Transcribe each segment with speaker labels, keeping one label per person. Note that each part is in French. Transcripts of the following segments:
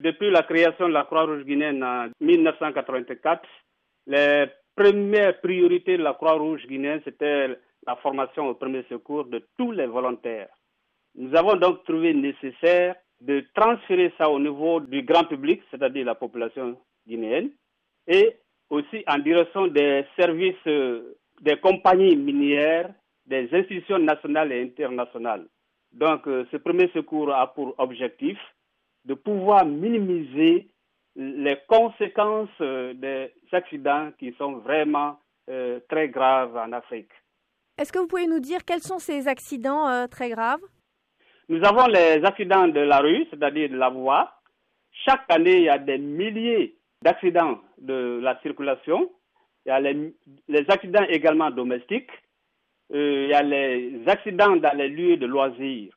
Speaker 1: Depuis la création de la Croix-Rouge guinéenne en 1984, les premières priorités de la Croix-Rouge guinéenne, c'était la formation au premier secours de tous les volontaires. Nous avons donc trouvé nécessaire de transférer ça au niveau du grand public, c'est-à-dire la population guinéenne, et aussi en direction des services euh, des compagnies minières, des institutions nationales et internationales. Donc, euh, ce premier secours a pour objectif de pouvoir minimiser les conséquences euh, des accidents qui sont vraiment très graves en Afrique.
Speaker 2: Est-ce que vous pouvez nous dire quels sont ces accidents très graves?
Speaker 1: Nous avons les accidents de la rue, c'est-à-dire de la voie. Chaque année, il y a des milliers d'accidents de la circulation, il y a les, accidents également domestiques, euh, il y a les accidents dans les lieux de loisirs.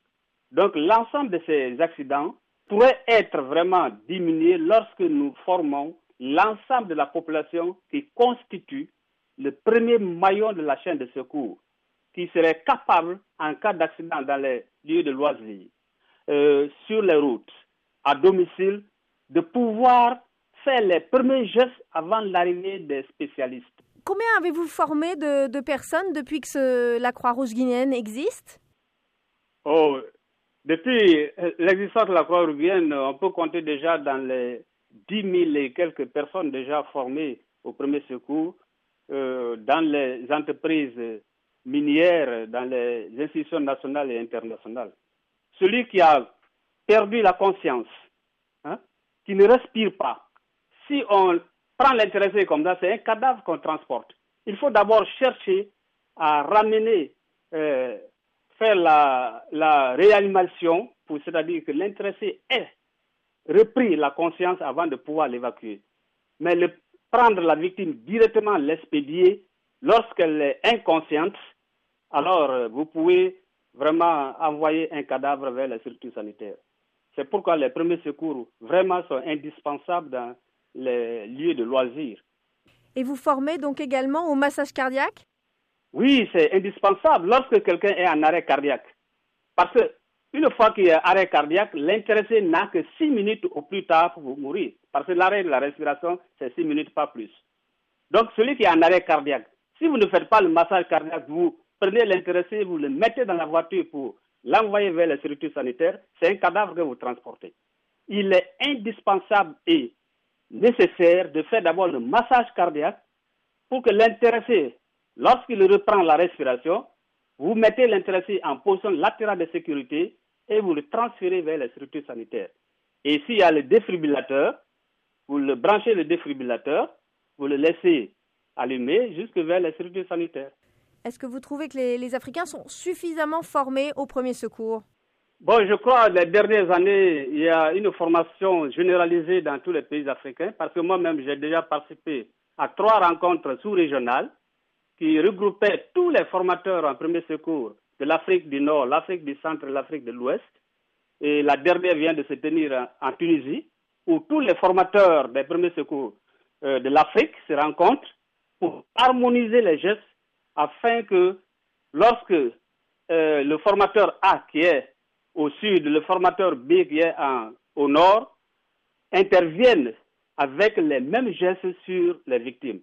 Speaker 1: Donc l'ensemble de ces accidents pourrait être vraiment diminué lorsque nous formons l'ensemble de la population qui constitue le premier maillon de la chaîne de secours, qui serait capable, en cas d'accident dans les lieux de loisirs, euh, sur les routes, à domicile, de pouvoir faire les premiers gestes avant l'arrivée des spécialistes.
Speaker 2: Combien avez-vous formé de, personnes depuis que la Croix-Rouge guinéenne existe?
Speaker 1: Oh, depuis l'existence de la Croix-Rouge guinéenne, on peut compter déjà dans les 10 000 et quelques personnes déjà formées au premier secours euh, dans les entreprises minières, dans les institutions nationales et internationales. Celui qui a perdu la conscience, hein, qui ne respire pas, si on prend l'intéressé comme ça, c'est un cadavre qu'on transporte. Il faut d'abord chercher à ramener, euh, faire la, réanimation, c'est-à-dire que l'intéressé ait repris la conscience avant de pouvoir l'évacuer. Mais prendre la victime directement, l'expédier, lorsqu'elle est inconsciente, alors euh, vous pouvez vraiment envoyer un cadavre vers la structure sanitaire. C'est pourquoi les premiers secours vraiment sont indispensables dans les lieux de loisirs.
Speaker 2: Et vous formez donc également au massage cardiaque?
Speaker 1: Oui, c'est indispensable lorsque quelqu'un est en arrêt cardiaque. Parce que une fois qu'il est en arrêt cardiaque, l'intéressé n'a que 6 minutes au plus tard pour mourir. Parce que l'arrêt de la respiration, c'est 6 minutes, pas plus. Donc celui qui est en arrêt cardiaque, si vous ne faites pas le massage cardiaque, vous prenez l'intéressé, vous le mettez dans la voiture pour l'envoyer vers les structures sanitaires, c'est un cadavre que vous transportez. Il est indispensable et nécessaire de faire d'abord le massage cardiaque pour que l'intéressé, lorsqu'il reprend la respiration, vous mettez l'intéressé en position latérale de sécurité et vous le transférez vers les structures sanitaires. Et s'il y a le défibrillateur, vous le branchez le défibrillateur, vous le laissez allumer jusque vers les structures sanitaires.
Speaker 2: Est-ce que vous trouvez que les, les Africains sont suffisamment formés au premier secours?
Speaker 1: Bon, je crois que les dernières années, il y a une formation généralisée dans tous les pays africains parce que moi-même, j'ai déjà participé à trois rencontres sous-régionales qui regroupaient tous les formateurs en premier secours de l'Afrique du Nord, l'Afrique du Centre et l'Afrique de l'Ouest. Et la dernière vient de se tenir en Tunisie, où tous les formateurs des premiers secours euh, de l'Afrique se rencontrent pour harmoniser les gestes afin que lorsque euh, le formateur A, qui est au sud, le formateur B qui est au nord, interviennent avec les mêmes gestes sur les victimes.